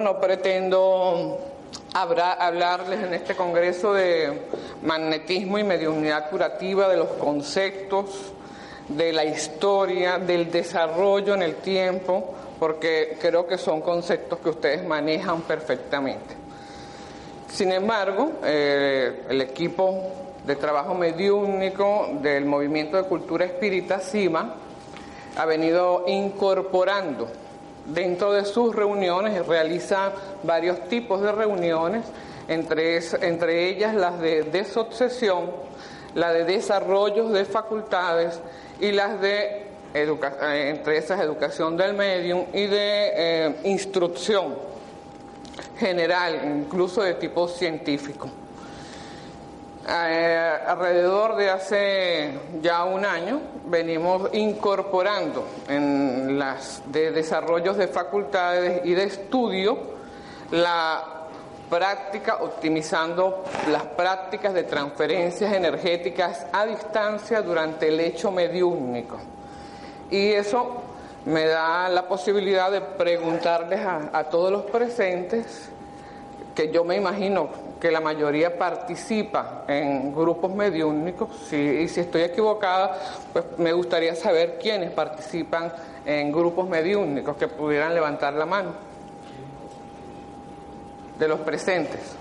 no pretendo hablarles en este congreso de magnetismo y mediunidad curativa, de los conceptos, de la historia, del desarrollo en el tiempo, porque creo que son conceptos que ustedes manejan perfectamente. Sin embargo, eh, el equipo de trabajo mediúnico del Movimiento de Cultura Espírita CIMA ha venido incorporando dentro de sus reuniones, realiza varios tipos de reuniones, entre, entre ellas las de desobsesión, la de desarrollos de facultades y las de eh, entre esas educación del medium y de eh, instrucción general, incluso de tipo científico. Eh, alrededor de hace ya un año venimos incorporando en las de desarrollos de facultades y de estudio la práctica, optimizando las prácticas de transferencias energéticas a distancia durante el hecho mediúnico. Y eso me da la posibilidad de preguntarles a, a todos los presentes, que yo me imagino que la mayoría participa en grupos mediúnicos, y si estoy equivocada, pues me gustaría saber quiénes participan en grupos mediúnicos, que pudieran levantar la mano de los presentes.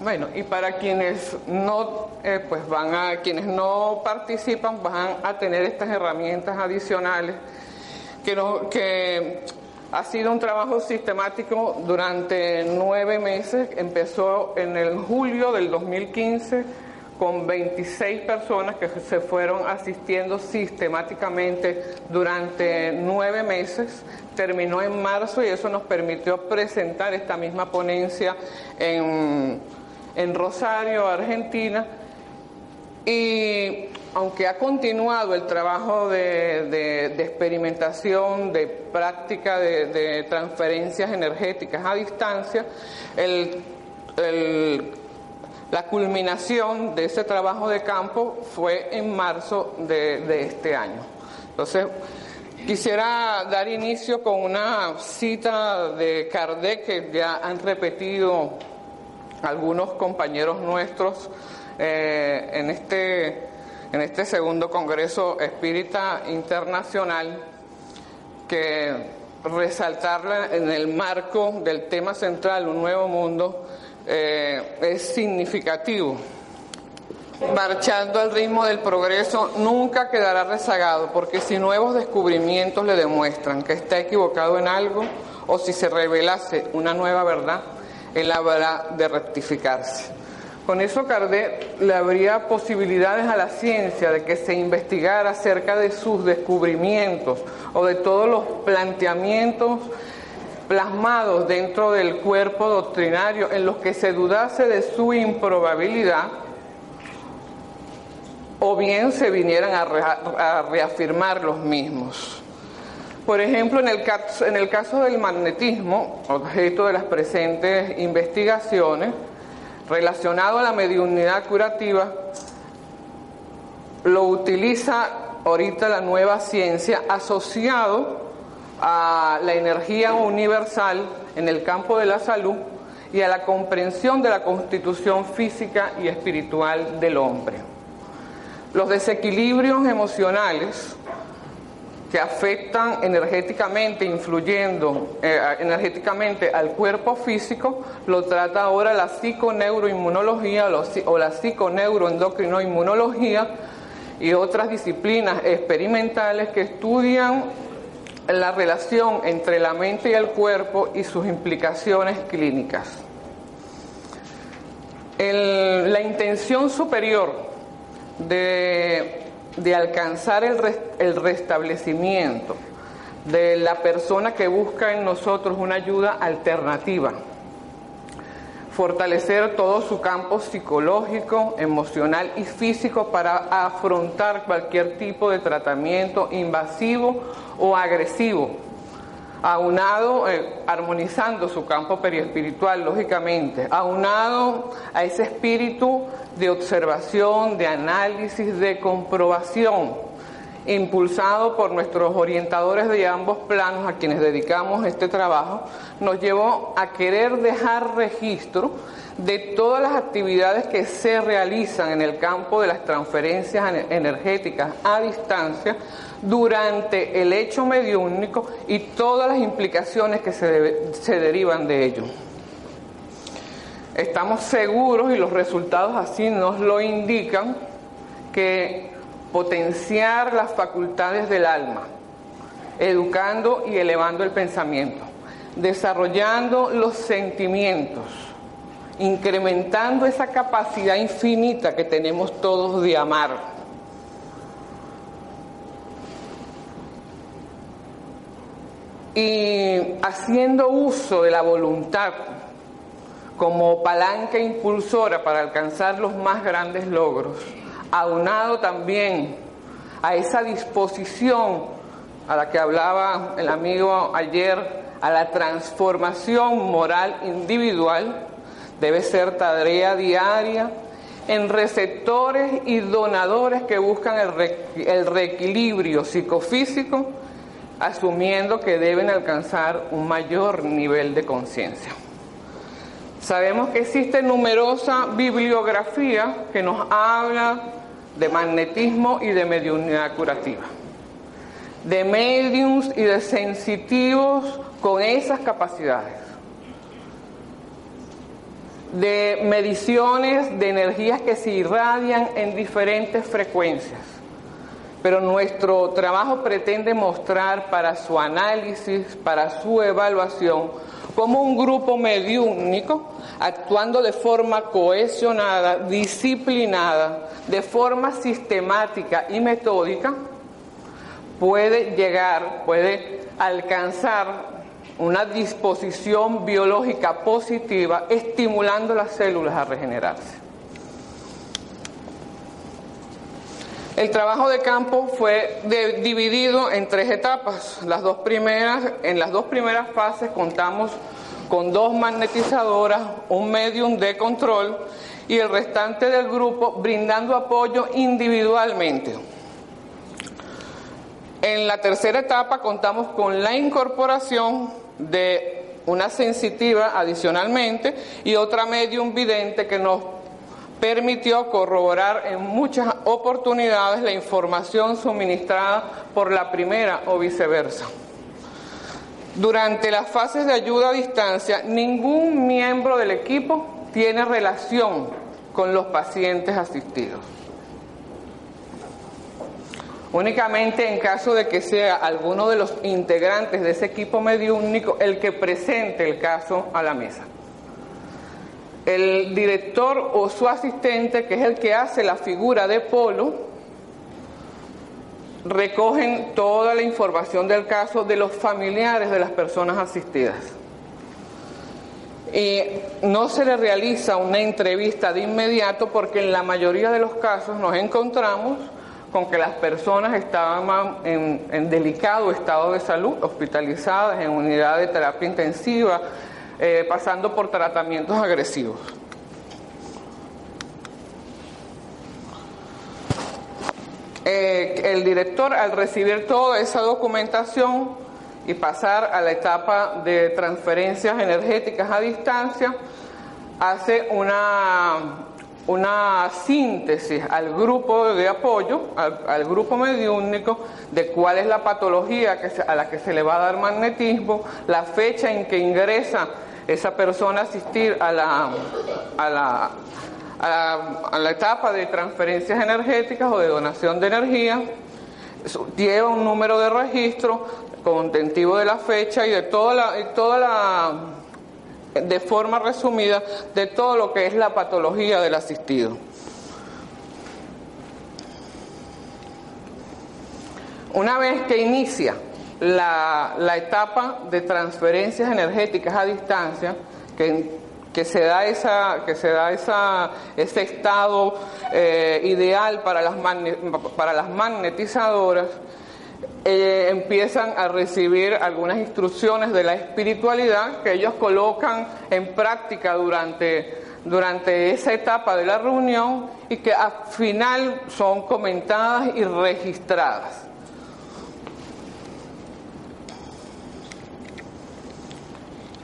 Bueno, y para quienes no, eh, pues van a, quienes no participan, van a tener estas herramientas adicionales que, no, que ha sido un trabajo sistemático durante nueve meses. Empezó en el julio del 2015 con 26 personas que se fueron asistiendo sistemáticamente durante nueve meses. Terminó en marzo y eso nos permitió presentar esta misma ponencia en, en Rosario, Argentina. Y aunque ha continuado el trabajo de, experimentación, de práctica de, transferencias energéticas a distancia, la culminación de ese trabajo de campo fue en marzo de, este año. Entonces, quisiera dar inicio con una cita de Kardec que ya han repetido algunos compañeros nuestros eh, en este en este segundo Congreso Espírita Internacional que resaltarla en el marco del tema central, un nuevo mundo, eh, es significativo. Marchando al ritmo del progreso nunca quedará rezagado, porque si nuevos descubrimientos le demuestran que está equivocado en algo, o si se revelase una nueva verdad, él habrá de rectificarse. Con eso Kardec le habría posibilidades a la ciencia de que se investigara acerca de sus descubrimientos o de todos los planteamientos plasmados dentro del cuerpo doctrinario en los que se dudase de su improbabilidad o bien se vinieran a, reafirmar los mismos. Por ejemplo, en el caso del magnetismo, objeto de las presentes investigaciones, relacionado a la mediunidad curativa, lo utiliza ahorita la nueva ciencia asociado a la energía universal en el campo de la salud y a la comprensión de la constitución física y espiritual del hombre. Los desequilibrios emocionales que afectan energéticamente, influyendo eh, energéticamente al cuerpo físico, lo trata ahora la psiconeuroinmunología o la psiconeuroendocrinoinmunología y otras disciplinas experimentales que estudian la relación entre la mente y el cuerpo y sus implicaciones clínicas. la intención superior de de alcanzar el, el restablecimiento de la persona que busca en nosotros una ayuda alternativa, fortalecer todo su campo psicológico, emocional y físico para afrontar cualquier tipo de tratamiento invasivo o agresivo aunado, eh, armonizando su campo periespiritual, lógicamente, aunado a ese espíritu de observación, de análisis, de comprobación impulsado por nuestros orientadores de ambos planos a quienes dedicamos este trabajo, nos llevó a querer dejar registro de todas las actividades que se realizan en el campo de las transferencias energéticas a distancia durante el hecho mediúnico y todas las implicaciones que se, se derivan de ello. Estamos seguros y los resultados así nos lo indican que potenciar las facultades del alma, educando y elevando el pensamiento, desarrollando los sentimientos, incrementando esa capacidad infinita que tenemos todos de amar. Y haciendo uso de la voluntad como palanca impulsora para alcanzar los más grandes logros, aunado también a esa disposición a la que hablaba el amigo ayer, a la transformación moral individual, debe ser tarea diaria en receptores y donadores que buscan el, reequilibrio psicofísico, asumiendo que deben alcanzar un mayor nivel de conciencia. Sabemos que existe numerosa bibliografía que nos habla de magnetismo y de mediunidad curativa, de mediums y de sensitivos con esas capacidades, de mediciones de energías que se irradian en diferentes frecuencias. Pero nuestro trabajo pretende mostrar para su análisis, para su evaluación, como un grupo mediúnico, actuando de forma cohesionada, disciplinada, de forma sistemática y metódica, puede llegar, puede alcanzar una disposición biológica positiva, estimulando las células a regenerarse. El trabajo de campo fue dividido en tres etapas. Las dos primeras, en las dos primeras fases contamos con dos magnetizadoras, un medium de control y el restante del grupo brindando apoyo individualmente. En la tercera etapa contamos con la incorporación de una sensitiva adicionalmente y otra medium vidente que nos permitió corroborar en muchas oportunidades la información suministrada por la primera o viceversa. Durante las fases de ayuda a distancia, ningún miembro del equipo tiene relación con los pacientes asistidos. Únicamente en caso de que sea alguno de los integrantes de ese equipo mediúnico el que presente el caso a la mesa. El director o su asistente, que es el que hace la figura de polo, recogen toda la información del caso de los familiares de las personas asistidas. Y no se le realiza una entrevista de inmediato porque en la mayoría de los casos nos encontramos con que las personas estaban en, delicado estado de salud, hospitalizadas en unidad de terapia intensiva, eh, pasando por tratamientos agresivos. Eh, el director, al recibir toda esa documentación y pasar a la etapa de transferencias energéticas a distancia, hace una, una síntesis al grupo de apoyo, al, grupo mediúnico, de cuál es la patología a la que se le va a dar magnetismo, la fecha en que ingresa esa persona asistir a la, a la, a la, etapa de transferencias energéticas o de donación de energía, lleva un número de registro contentivo de la fecha y de toda la, toda la, de forma resumida, de todo lo que es la patología del asistido. Una vez que inicia la, etapa de transferencias energéticas a distancia, que, que se da, esa, que se da esa, ese estado eh, ideal para las, para las magnetizadoras, eh, empiezan a recibir algunas instrucciones de la espiritualidad que ellos colocan en práctica durante, durante esa etapa de la reunión y que al final son comentadas y registradas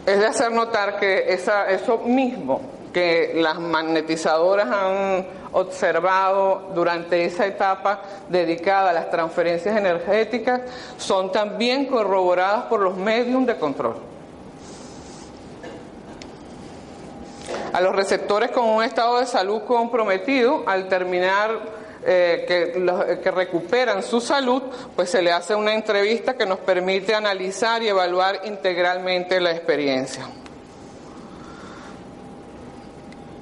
es de hacer notar que eso mismo que las magnetizadoras han observado durante esa etapa dedicada a las transferencias energéticas son también corroboradas por los medios de control. A los receptores con un estado de salud comprometido, al terminar eh, que, que recuperan su salud, pues se le hace una entrevista que nos permite analizar y evaluar integralmente la experiencia.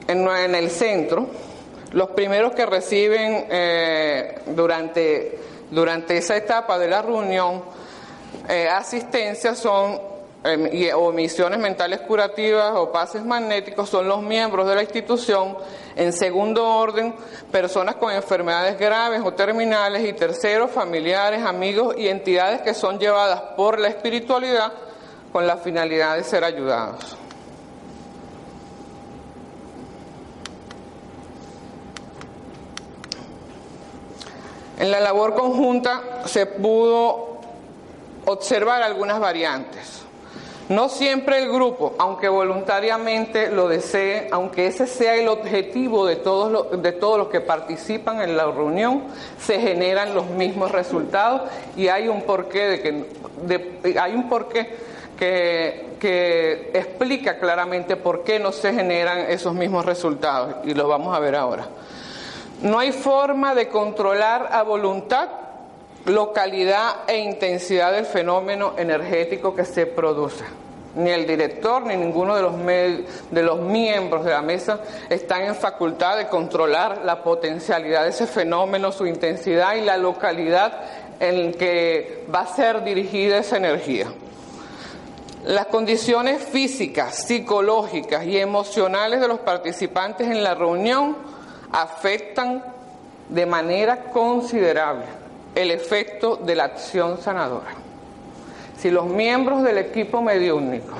En, en el centro, los primeros que reciben eh, durante, durante esa etapa de la reunión eh, asistencia son Em, o misiones mentales curativas o pases magnéticos son los miembros de la institución. En segundo orden, personas con enfermedades graves o terminales y terceros, familiares, amigos y entidades que son llevadas por la espiritualidad con la finalidad de ser ayudados. En la labor conjunta se pudo observar algunas variantes. No siempre el grupo, aunque voluntariamente lo desee, aunque ese sea el objetivo de todos los, que participan en la reunión, se generan los mismos resultados y hay un porqué de que hay un porqué que, explica claramente por qué no se generan esos mismos resultados y los vamos a ver ahora. No hay forma de controlar a voluntad localidad e intensidad del fenómeno energético que se produce. Ni el director ni ninguno de los, de los miembros de la mesa están en facultad de controlar la potencialidad de ese fenómeno, su intensidad y la localidad en que va a ser dirigida esa energía. Las condiciones físicas, psicológicas y emocionales de los participantes en la reunión afectan de manera considerable el efecto de la acción sanadora. Si los miembros del equipo mediúnico,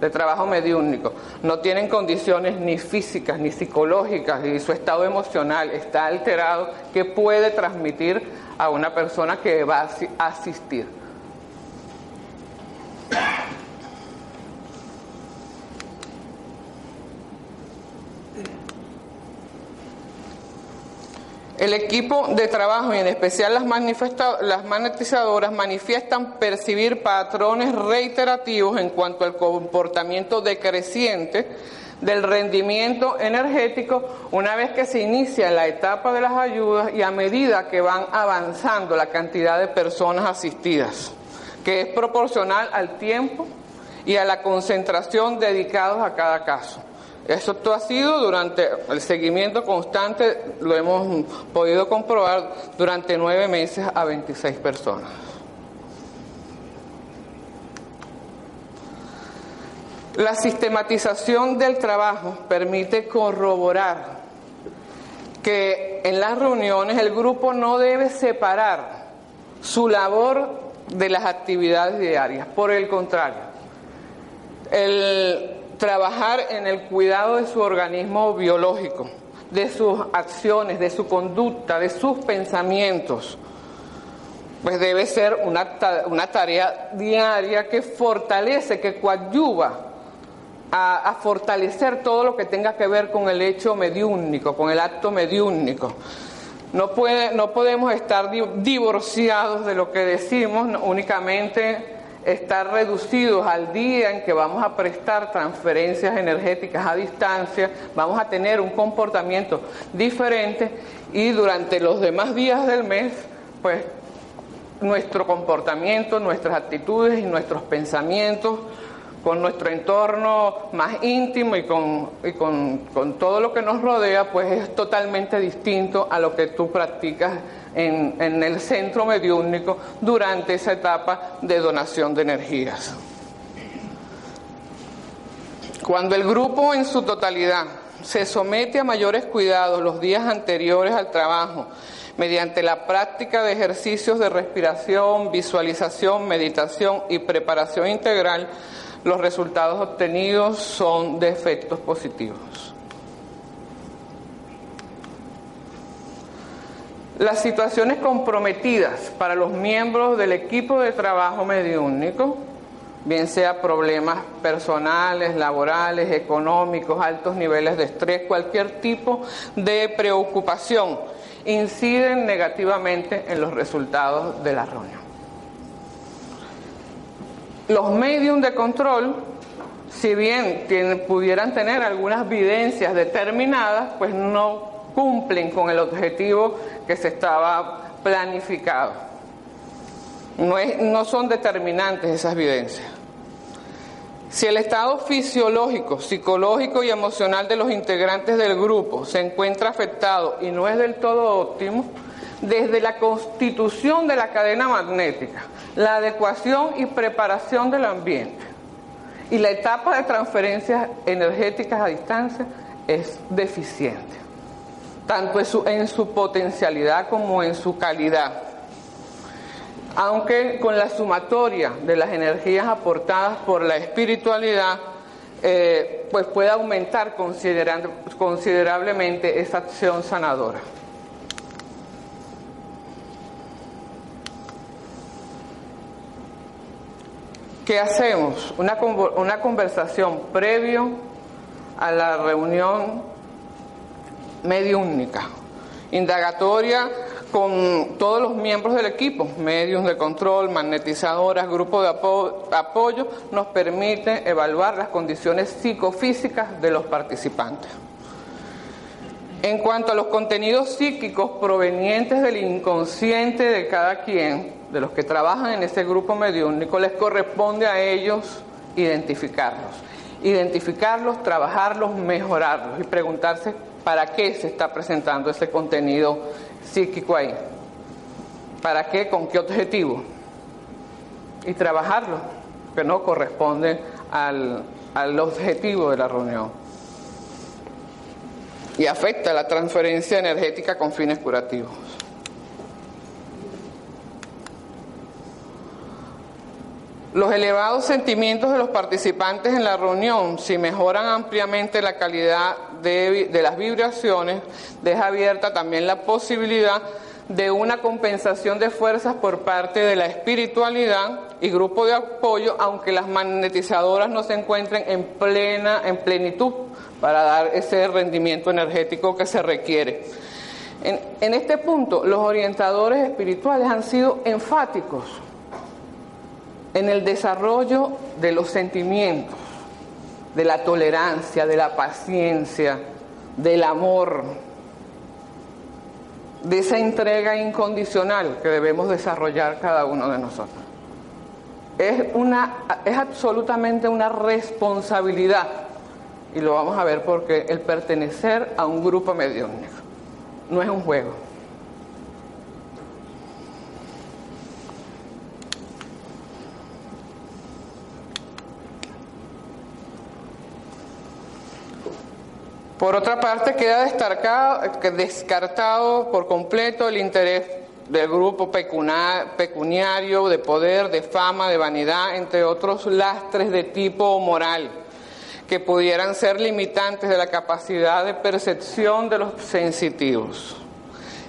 de trabajo mediúnico, no tienen condiciones ni físicas ni psicológicas y su estado emocional está alterado, ¿qué puede transmitir a una persona que va a asistir? El equipo de trabajo y en especial las, magnetizadoras manifiestan percibir patrones reiterativos en cuanto al comportamiento decreciente del rendimiento energético una vez que se inicia la etapa de las ayudas y a medida que van avanzando la cantidad de personas asistidas, que es proporcional al tiempo y a la concentración dedicados a cada caso. Eso ha sido durante el seguimiento constante, lo hemos podido comprobar durante nueve meses a 26 personas. La sistematización del trabajo permite corroborar que en las reuniones el grupo no debe separar su labor de las actividades diarias. Por el contrario, el trabajar en el cuidado de su organismo biológico, de sus acciones, de su conducta, de sus pensamientos. Pues debe ser una, una tarea diaria que fortalece, que coadyuva a, a, fortalecer todo lo que tenga que ver con el hecho mediúnico, con el acto mediúnico. No, puede, no podemos estar divorciados de lo que decimos únicamente estar reducidos al día en que vamos a prestar transferencias energéticas a distancia, vamos a tener un comportamiento diferente y durante los demás días del mes, pues nuestro comportamiento, nuestras actitudes y nuestros pensamientos con nuestro entorno más íntimo y, con, y con, con todo lo que nos rodea, pues es totalmente distinto a lo que tú practicas en, el centro mediúnico durante esa etapa de donación de energías. Cuando el grupo en su totalidad se somete a mayores cuidados los días anteriores al trabajo, mediante la práctica de ejercicios de respiración, visualización, meditación y preparación integral, los resultados obtenidos son de efectos positivos. Las situaciones comprometidas para los miembros del equipo de trabajo mediúnico bien sea problemas personales, laborales, económicos, altos niveles de estrés, cualquier tipo de preocupación, inciden negativamente en los resultados de la reunión. Los medios de control, si bien pudieran tener algunas evidencias determinadas, pues no cumplen con el objetivo que se estaba planificado. No, no son determinantes esas evidencias. Si el estado fisiológico, psicológico y emocional de los integrantes del grupo se encuentra afectado y no es del todo óptimo, desde la constitución de la cadena magnética, la adecuación y preparación del ambiente y la etapa de transferencias energéticas a distancia es deficiente, tanto en su, en su potencialidad como en su calidad aunque con la sumatoria de las energías aportadas por la espiritualidad, eh, pues puede aumentar considerablemente esa acción sanadora. ¿Qué hacemos? Una, una conversación previo a la reunión única, indagatoria con todos los miembros del equipo, medios de control, magnetizadoras, grupos de apoyo, nos permite evaluar las condiciones psicofísicas de los participantes. En cuanto a los contenidos psíquicos provenientes del inconsciente de cada quien, de los que trabajan en ese grupo mediúnico, les corresponde a ellos identificarlos. Identificarlos, trabajarlos, mejorarlos y preguntarse para qué se está presentando ese contenido psíquico ahí. ¿Para qué? ¿Con qué objetivo? Y trabajarlo, que no corresponde al, al objetivo de la reunión. Y afecta la transferencia energética con fines curativos. Los elevados sentimientos de los participantes en la reunión, si mejoran ampliamente la calidad de, las vibraciones, deja abierta también la posibilidad de una compensación de fuerzas por parte de la espiritualidad y grupo de apoyo, aunque las magnetizadoras no se encuentren en plena, en plenitud para dar ese rendimiento energético que se requiere. En, en este punto, los orientadores espirituales han sido enfáticos en el desarrollo de los sentimientos, de la tolerancia, de la paciencia, del amor, de esa entrega incondicional que debemos desarrollar cada uno de nosotros. Es, una, es absolutamente una responsabilidad, y lo vamos a ver porque el pertenecer a un grupo mediúnico no es un juego. Por otra parte, queda descartado por completo el interés del grupo pecuniario, de poder, de fama, de vanidad, entre otros lastres de tipo moral, que pudieran ser limitantes de la capacidad de percepción de los sensitivos.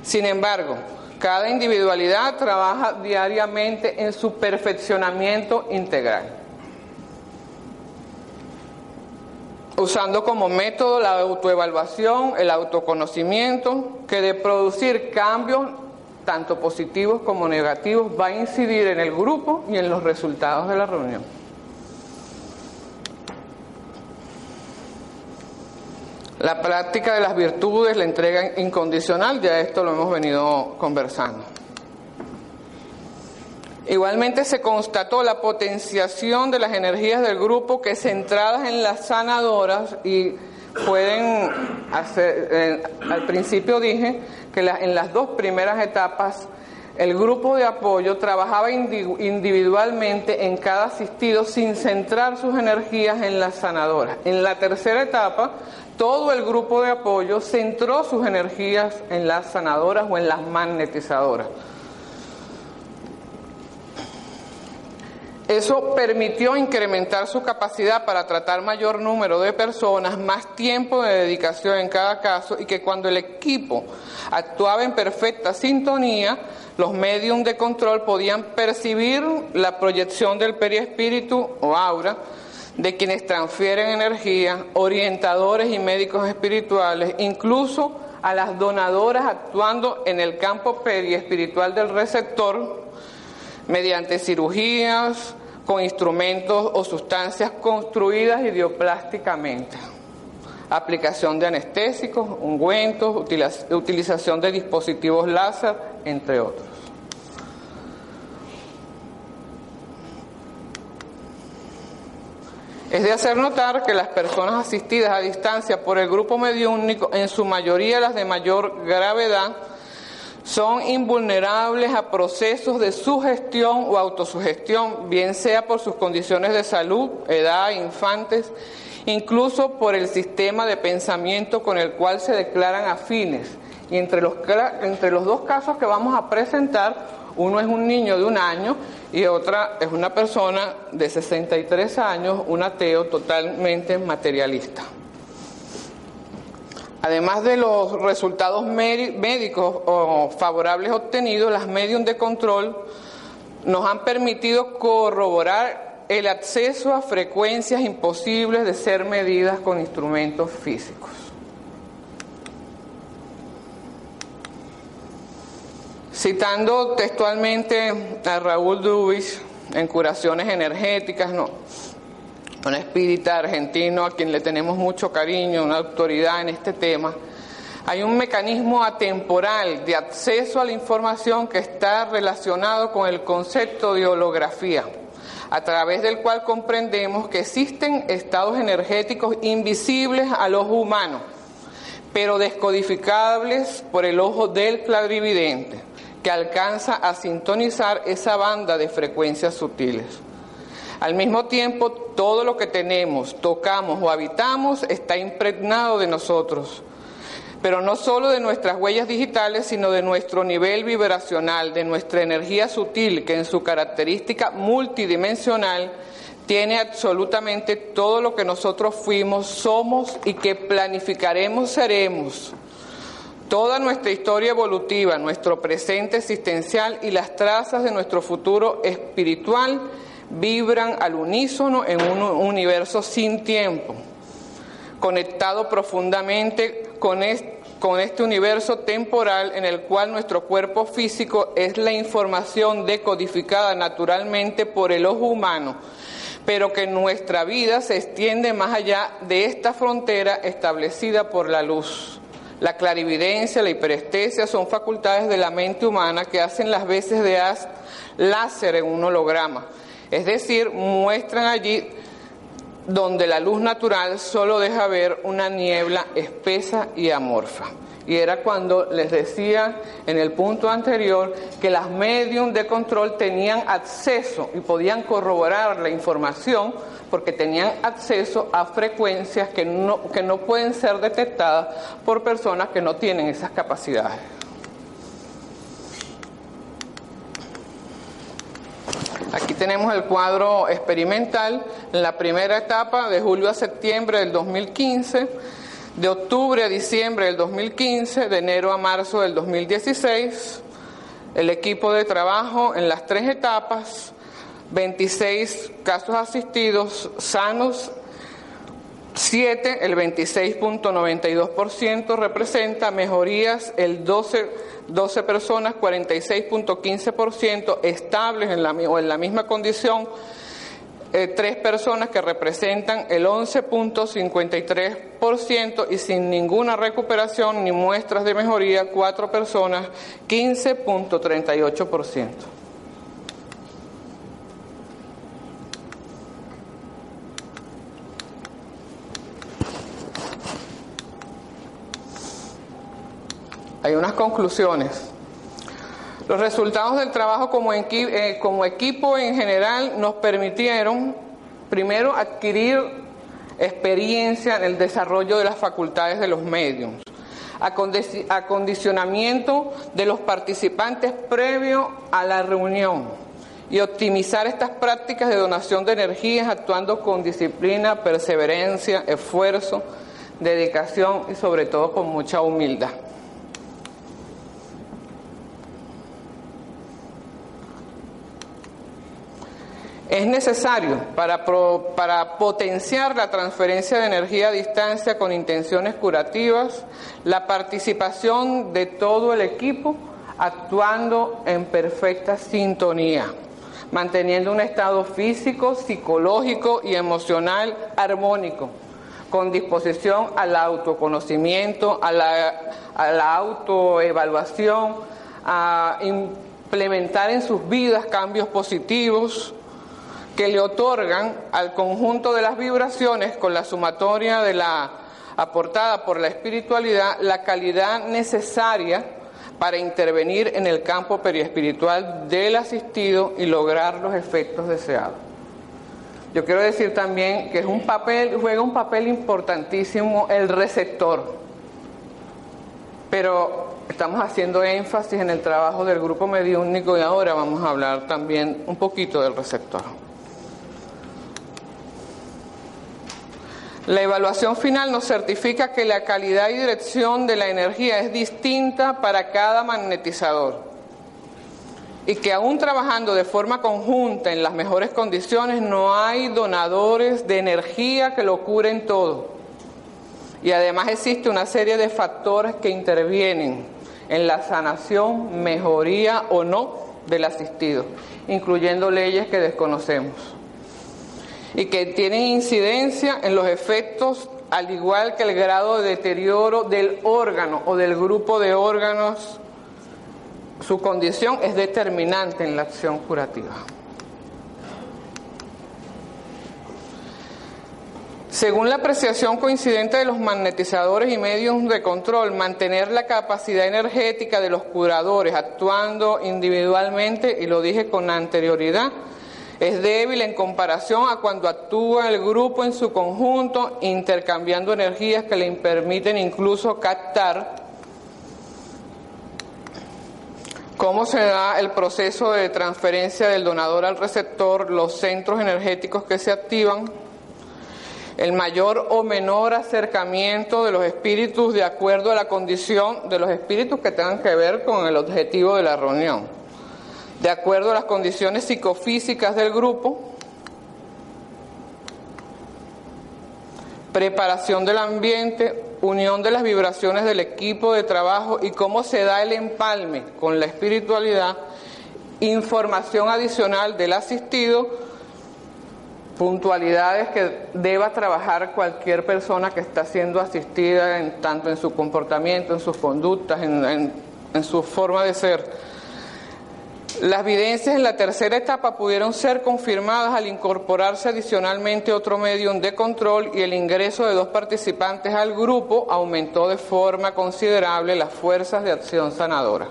Sin embargo, cada individualidad trabaja diariamente en su perfeccionamiento integral. Usando como método la autoevaluación, el autoconocimiento, que de producir cambios tanto positivos como negativos va a incidir en el grupo y en los resultados de la reunión. La práctica de las virtudes, la entrega incondicional, ya esto lo hemos venido conversando. Igualmente se constató la potenciación de las energías del grupo que centradas en las sanadoras y pueden hacer, eh, al principio dije que en las dos primeras etapas el grupo de apoyo trabajaba individualmente en cada asistido sin centrar sus energías en las sanadoras. En la tercera etapa, todo el grupo de apoyo centró sus energías en las sanadoras o en las magnetizadoras. Eso permitió incrementar su capacidad para tratar mayor número de personas, más tiempo de dedicación en cada caso y que cuando el equipo actuaba en perfecta sintonía, los medios de control podían percibir la proyección del periespíritu o aura de quienes transfieren energía, orientadores y médicos espirituales, incluso a las donadoras actuando en el campo periespiritual del receptor mediante cirugías con instrumentos o sustancias construidas idioplásticamente, aplicación de anestésicos, ungüentos, utilización de dispositivos láser, entre otros. Es de hacer notar que las personas asistidas a distancia por el grupo mediúnico, en su mayoría las de mayor gravedad, son invulnerables a procesos de sugestión o autosugestión, bien sea por sus condiciones de salud, edad, infantes, incluso por el sistema de pensamiento con el cual se declaran afines. Y entre los, entre los dos casos que vamos a presentar, uno es un niño de un año y otra es una persona de 63 años, un ateo totalmente materialista. Además de los resultados médicos o favorables obtenidos, las medios de control nos han permitido corroborar el acceso a frecuencias imposibles de ser medidas con instrumentos físicos. Citando textualmente a Raúl Dubis en Curaciones Energéticas, no, un espírita argentino a quien le tenemos mucho cariño, una autoridad en este tema, hay un mecanismo atemporal de acceso a la información que está relacionado con el concepto de holografía, a través del cual comprendemos que existen estados energéticos invisibles al ojo humano, pero descodificables por el ojo del clarividente, que alcanza a sintonizar esa banda de frecuencias sutiles. Al mismo tiempo, todo lo que tenemos, tocamos o habitamos está impregnado de nosotros, pero no solo de nuestras huellas digitales, sino de nuestro nivel vibracional, de nuestra energía sutil, que en su característica multidimensional tiene absolutamente todo lo que nosotros fuimos, somos y que planificaremos seremos. Toda nuestra historia evolutiva, nuestro presente existencial y las trazas de nuestro futuro espiritual vibran al unísono en un universo sin tiempo, conectado profundamente con este, universo temporal en el cual nuestro cuerpo físico es la información decodificada naturalmente por el ojo humano, pero que nuestra vida se extiende más allá de esta frontera establecida por la luz. La clarividencia, la hiperestesia son facultades de la mente humana que hacen las veces de láser en un holograma es decir, muestran allí donde la luz natural solo deja ver una niebla espesa y amorfa. Y era cuando les decía en el punto anterior que las medium de control tenían acceso y podían corroborar la información porque tenían acceso a frecuencias que no, que no pueden ser detectadas por personas que no tienen esas capacidades. Tenemos el cuadro experimental en la primera etapa de julio a septiembre del 2015, de octubre a diciembre del 2015, de enero a marzo del 2016. El equipo de trabajo en las tres etapas, 26 casos asistidos sanos 7, el 26.92% representa mejorías, el 12 12 personas, 46.15% estables en la, o en la misma condición, eh, personas que representan el 11.53% y sin ninguna recuperación ni muestras de mejoría, cuatro personas, 15.38%. Hay unas conclusiones. Los resultados del trabajo como, eh, como equipo en general nos permitieron, primero, adquirir experiencia en el desarrollo de las facultades de los medios, acondicionamiento de los participantes previo a la reunión y optimizar estas prácticas de donación de energías actuando con disciplina, perseverancia, esfuerzo, dedicación y sobre todo con mucha humildad. Es necesario para, potenciar la transferencia de energía a distancia con intenciones curativas la participación de todo el equipo actuando en perfecta sintonía, manteniendo un estado físico, psicológico y emocional armónico, con disposición al autoconocimiento, a la, a la autoevaluación, a implementar en sus vidas cambios positivos que le otorgan al conjunto de las vibraciones con la sumatoria de la aportada por la espiritualidad la calidad necesaria para intervenir en el campo periespiritual del asistido y lograr los efectos deseados. Yo quiero decir también que es un papel, juega un papel importantísimo el receptor, pero estamos haciendo énfasis en el trabajo del grupo mediúnico y ahora vamos a hablar también un poquito del receptor. La evaluación final nos certifica que la calidad y dirección de la energía es distinta para cada magnetizador y que aún trabajando de forma conjunta en las mejores condiciones no hay donadores de energía que lo curen todo. Y además existe una serie de factores que intervienen en la sanación, mejoría o no del asistido, incluyendo leyes que desconocemos y que tienen incidencia en los efectos al igual que el grado de deterioro del órgano o del grupo de órganos. Su condición es determinante en la acción curativa. Según la apreciación coincidente de los magnetizadores y medios de control, mantener la capacidad energética de los curadores actuando individualmente, y lo dije con anterioridad, es débil en comparación a cuando actúa el grupo en su conjunto, intercambiando energías que le permiten incluso captar cómo se da el proceso de transferencia del donador al receptor, los centros energéticos que se activan, el mayor o menor acercamiento de los espíritus de acuerdo a la condición de los espíritus que tengan que ver con el objetivo de la reunión de acuerdo a las condiciones psicofísicas del grupo, preparación del ambiente, unión de las vibraciones del equipo de trabajo y cómo se da el empalme con la espiritualidad, información adicional del asistido, puntualidades que deba trabajar cualquier persona que está siendo asistida, en, tanto en su comportamiento, en sus conductas, en, en su forma de ser las evidencias en la tercera etapa pudieron ser confirmadas al incorporarse adicionalmente otro medium de control y el ingreso de dos participantes al grupo aumentó de forma considerable las fuerzas de acción sanadora.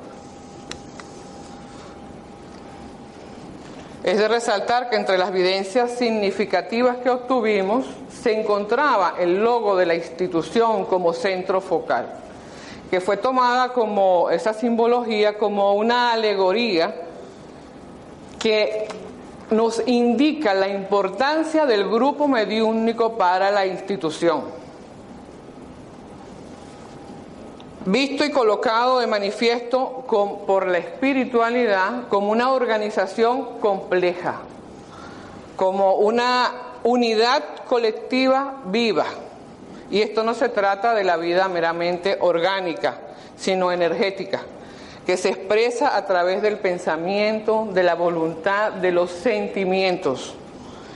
Es de resaltar que entre las evidencias significativas que obtuvimos se encontraba el logo de la institución como centro focal, que fue tomada como esa simbología como una alegoría que nos indica la importancia del grupo mediúnico para la institución. Visto y colocado de manifiesto por la espiritualidad como una organización compleja, como una unidad colectiva viva. Y esto no se trata de la vida meramente orgánica, sino energética que se expresa a través del pensamiento, de la voluntad, de los sentimientos.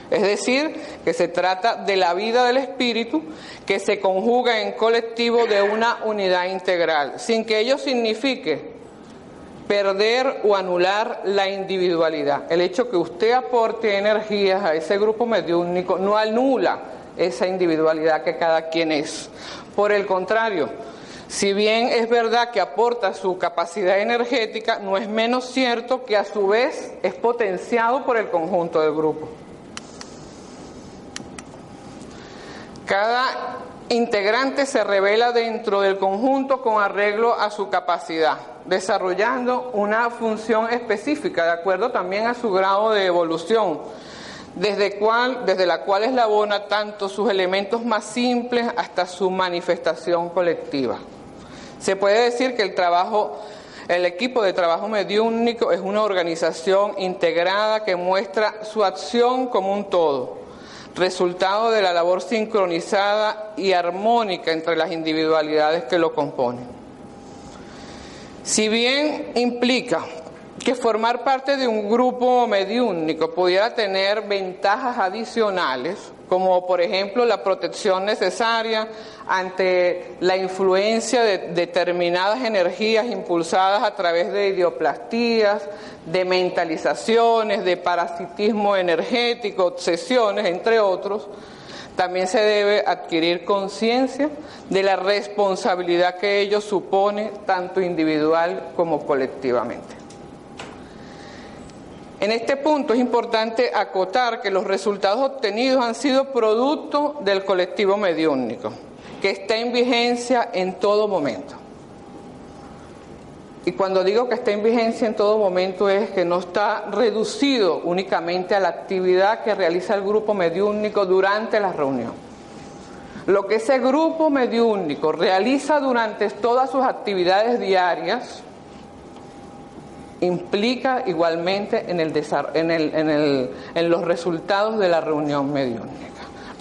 Es decir, que se trata de la vida del espíritu que se conjuga en colectivo de una unidad integral, sin que ello signifique perder o anular la individualidad. El hecho que usted aporte energías a ese grupo mediúnico no anula esa individualidad que cada quien es. Por el contrario, si bien es verdad que aporta su capacidad energética, no es menos cierto que a su vez es potenciado por el conjunto del grupo. Cada integrante se revela dentro del conjunto con arreglo a su capacidad, desarrollando una función específica de acuerdo también a su grado de evolución, desde, cual, desde la cual eslabona tanto sus elementos más simples hasta su manifestación colectiva. Se puede decir que el equipo de trabajo mediúnico es una organización integrada que muestra su acción como un todo, resultado de la labor sincronizada y armónica entre las individualidades que lo componen. Si bien implica que formar parte de un grupo mediúnico pudiera tener ventajas adicionales, como por ejemplo la protección necesaria ante la influencia de determinadas energías impulsadas a través de idioplastías, de mentalizaciones, de parasitismo energético, obsesiones, entre otros, también se debe adquirir conciencia de la responsabilidad que ello supone tanto individual como colectivamente. En este punto es importante acotar que los resultados obtenidos han sido producto del colectivo mediúnico, que está en vigencia en todo momento. Y cuando digo que está en vigencia en todo momento es que no está reducido únicamente a la actividad que realiza el grupo mediúnico durante la reunión. Lo que ese grupo mediúnico realiza durante todas sus actividades diarias, implica igualmente en, el, en, el, en, el, en los resultados de la reunión mediúnica.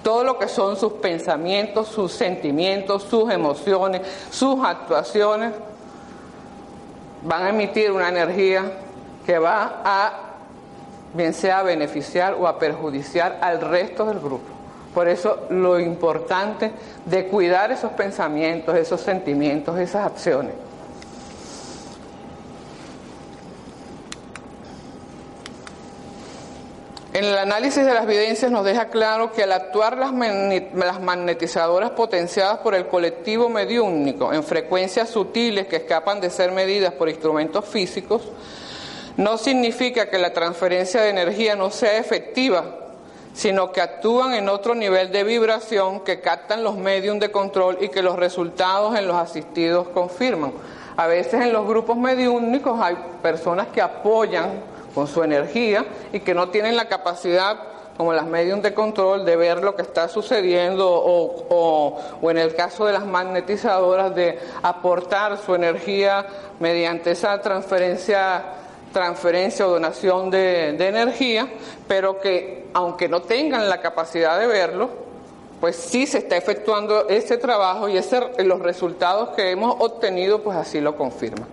Todo lo que son sus pensamientos, sus sentimientos, sus emociones, sus actuaciones, van a emitir una energía que va a, bien sea a beneficiar o a perjudiciar al resto del grupo. Por eso lo importante de cuidar esos pensamientos, esos sentimientos, esas acciones. En el análisis de las evidencias nos deja claro que al actuar las, magnetizadoras potenciadas por el colectivo mediúnico en frecuencias sutiles que escapan de ser medidas por instrumentos físicos, no significa que la transferencia de energía no sea efectiva, sino que actúan en otro nivel de vibración que captan los medios de control y que los resultados en los asistidos confirman. A veces en los grupos mediúnicos hay personas que apoyan con su energía y que no tienen la capacidad como las medios de control de ver lo que está sucediendo o, o, en el caso de las magnetizadoras de aportar su energía mediante esa transferencia transferencia o donación de, de energía, pero que aunque no tengan la capacidad de verlo, pues sí se está efectuando ese trabajo y ese, los resultados que hemos obtenido pues así lo confirman.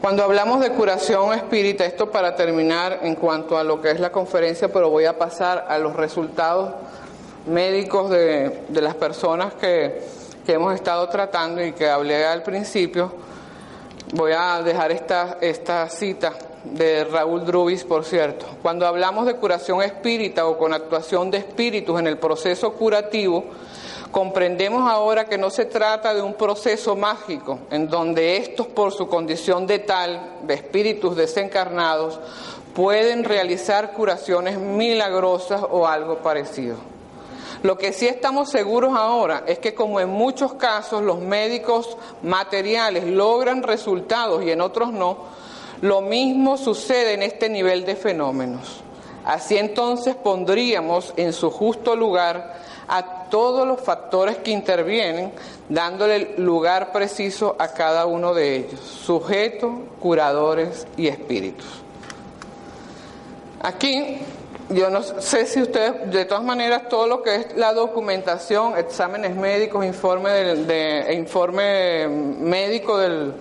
Cuando hablamos de curación espírita, esto para terminar en cuanto a lo que es la conferencia, pero voy a pasar a los resultados médicos de, las personas que, que, hemos estado tratando y que hablé al principio. Voy a dejar esta, esta cita de Raúl Drubis, por cierto. Cuando hablamos de curación espírita o con actuación de espíritus en el proceso curativo, Comprendemos ahora que no se trata de un proceso mágico en donde estos, por su condición de tal, de espíritus desencarnados, pueden realizar curaciones milagrosas o algo parecido. Lo que sí estamos seguros ahora es que como en muchos casos los médicos materiales logran resultados y en otros no, lo mismo sucede en este nivel de fenómenos. Así entonces pondríamos en su justo lugar a todos los factores que intervienen, dándole lugar preciso a cada uno de ellos, sujetos, curadores y espíritus. Aquí, yo no sé si ustedes, de todas maneras, todo lo que es la documentación, exámenes médicos, informe, de, informe médico del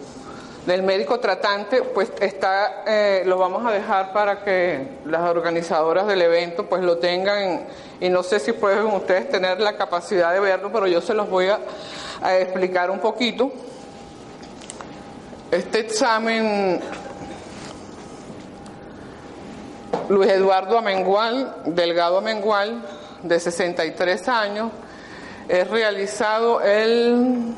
del médico tratante, pues está, eh, lo vamos a dejar para que las organizadoras del evento pues lo tengan y no sé si pueden ustedes tener la capacidad de verlo, pero yo se los voy a, explicar un poquito. Este examen, Luis Eduardo Amengual, Delgado Amengual, de 63 años, es realizado el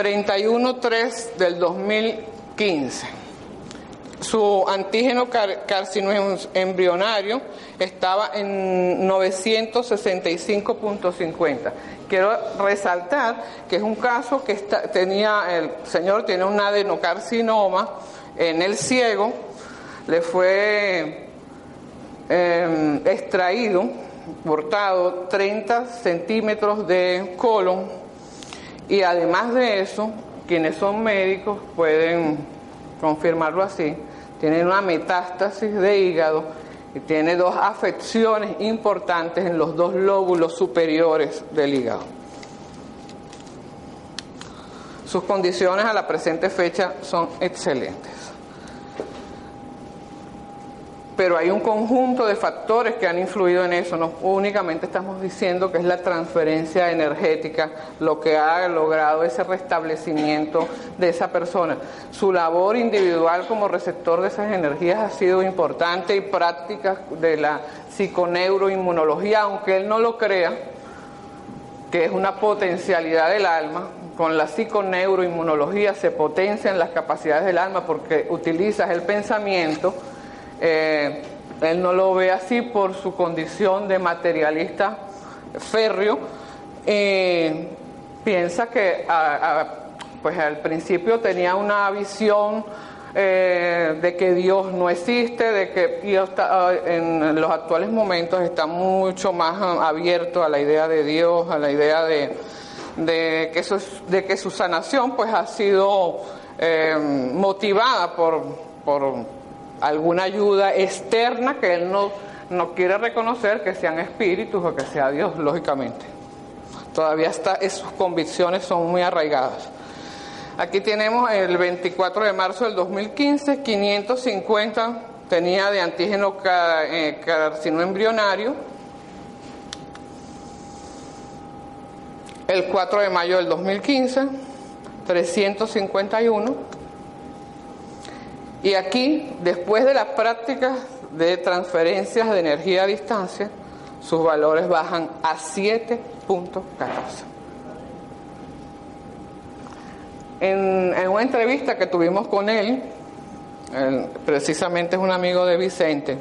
31-3 del 2015. Su antígeno carcinógeno embrionario estaba en 965.50. Quiero resaltar que es un caso que tenía, el señor tiene un adenocarcinoma en el ciego, le fue em, extraído, cortado 30 centímetros de colon y además de eso, quienes son médicos pueden confirmarlo así, tienen una metástasis de hígado y tiene dos afecciones importantes en los dos lóbulos superiores del hígado. Sus condiciones a la presente fecha son excelentes pero hay un conjunto de factores que han influido en eso. No únicamente estamos diciendo que es la transferencia energética lo que ha logrado ese restablecimiento de esa persona. Su labor individual como receptor de esas energías ha sido importante y práctica de la psiconeuroinmunología, aunque él no lo crea, que es una potencialidad del alma, con la psiconeuroinmunología se potencian las capacidades del alma porque utilizas el pensamiento eh, él no lo ve así por su condición de materialista férreo. piensa que pues al principio tenía una visión eh, de que Dios no existe, de que Dios ah, en los actuales momentos está mucho más abierto a la idea de Dios, a la idea de, que, su, de que su sanación pues ha sido eh, motivada por, por alguna ayuda externa que él no, no quiere reconocer que sean espíritus o que sea Dios, lógicamente. Todavía está, sus convicciones son muy arraigadas. Aquí tenemos el 24 de marzo del 2015, 550 tenía de antígeno eh, carcino embrionario. El 4 de mayo del 2015, 351 y aquí, después de las prácticas de transferencias de energía a distancia, sus valores bajan a 7.14. En, en, una entrevista que tuvimos con él, precisamente es un amigo de Vicente,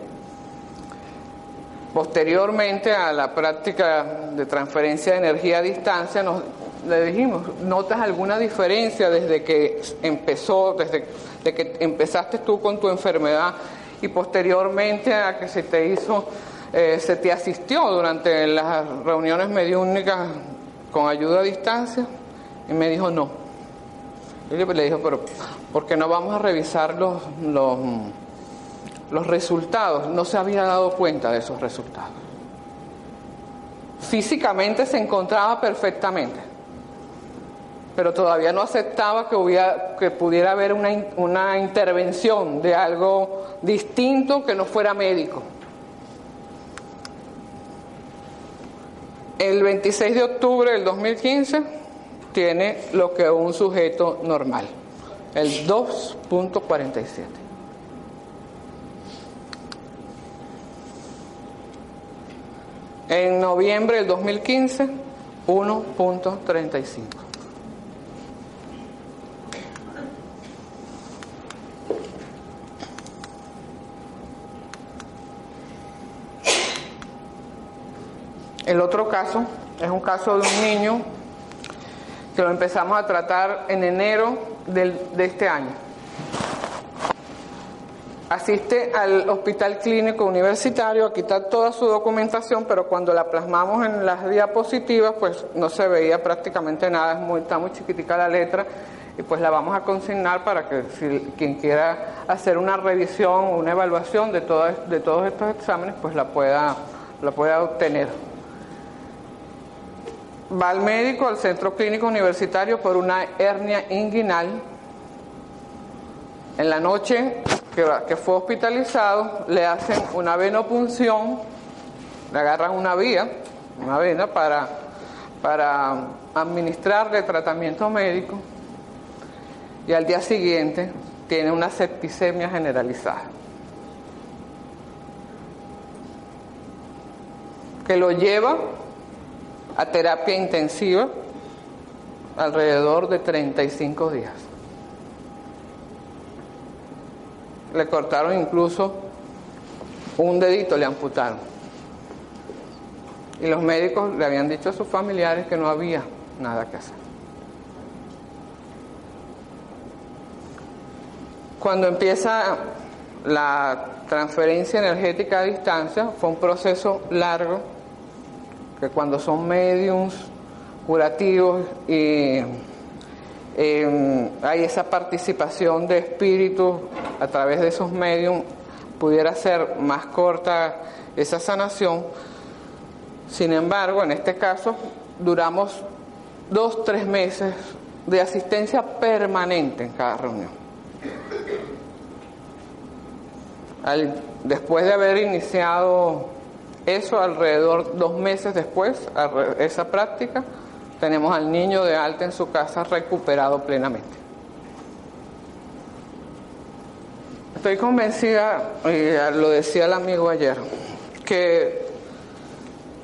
posteriormente a la práctica de transferencia de energía a distancia, nos, le dijimos, ¿notas alguna diferencia desde que empezó, desde que empezaste tú con tu enfermedad y posteriormente a que se te hizo, eh, se te asistió durante las reuniones mediúnicas con ayuda a distancia? Y me dijo, no. Y le dijo, pero ¿por qué no vamos a revisar los, los, los resultados? No se había dado cuenta de esos resultados. Físicamente se encontraba perfectamente pero todavía no aceptaba que, hubiera, que pudiera haber una, una intervención de algo distinto que no fuera médico. El 26 de octubre del 2015 tiene lo que un sujeto normal, el 2.47. En noviembre del 2015, 1.35. El otro caso es un caso de un niño que lo empezamos a tratar en enero de este año. Asiste al hospital clínico universitario a quitar toda su documentación, pero cuando la plasmamos en las diapositivas, pues no se veía prácticamente nada, es muy, está muy chiquitica la letra, y pues la vamos a consignar para que quien quiera hacer una revisión o una evaluación de, de todos estos exámenes, pues la pueda, la pueda obtener va al médico, al centro clínico universitario por una hernia inguinal. En la noche que, fue hospitalizado, le hacen una venopunción, le agarran una vía, una vena para, para administrarle tratamiento médico y al día siguiente tiene una septicemia generalizada. que lo lleva a terapia intensiva alrededor de 35 días. Le cortaron incluso un dedito, le amputaron. Y los médicos le habían dicho a sus familiares que no había nada que hacer. Cuando empieza la transferencia energética a distancia, fue un proceso largo, que cuando son mediums curativos y eh, hay esa participación de espíritus a través de esos mediums, pudiera ser más corta esa sanación. Sin embargo, en este caso, duramos dos, tres meses de asistencia permanente en cada reunión. después de haber iniciado eso, alrededor dos meses después, esa práctica, tenemos al niño de alta en su casa recuperado plenamente. Estoy convencida, y lo decía el amigo ayer, que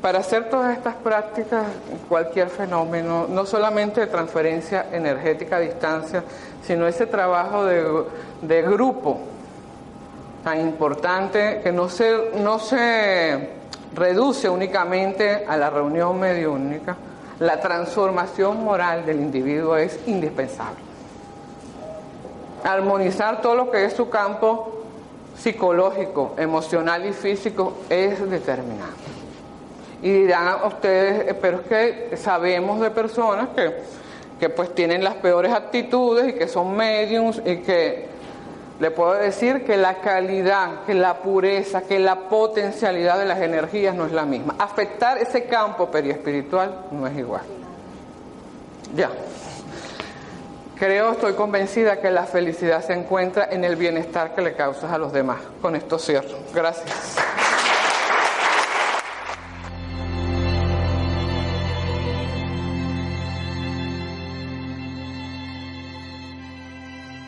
para hacer todas estas prácticas, cualquier fenómeno, no solamente de transferencia energética a distancia, sino ese trabajo de, de grupo tan importante que no se, no se reduce únicamente a la reunión mediúnica, la transformación moral del individuo es indispensable. Armonizar todo lo que es su campo psicológico, emocional y físico es determinante. Y dirán ustedes, eh, pero es que sabemos de personas que, que pues tienen las peores actitudes y que son mediums y que le puedo decir que la calidad, que la pureza, que la potencialidad de las energías no es la misma. Afectar ese campo periespiritual no es igual. Ya. Creo, estoy convencida que la felicidad se encuentra en el bienestar que le causas a los demás. Con esto cierro. Gracias.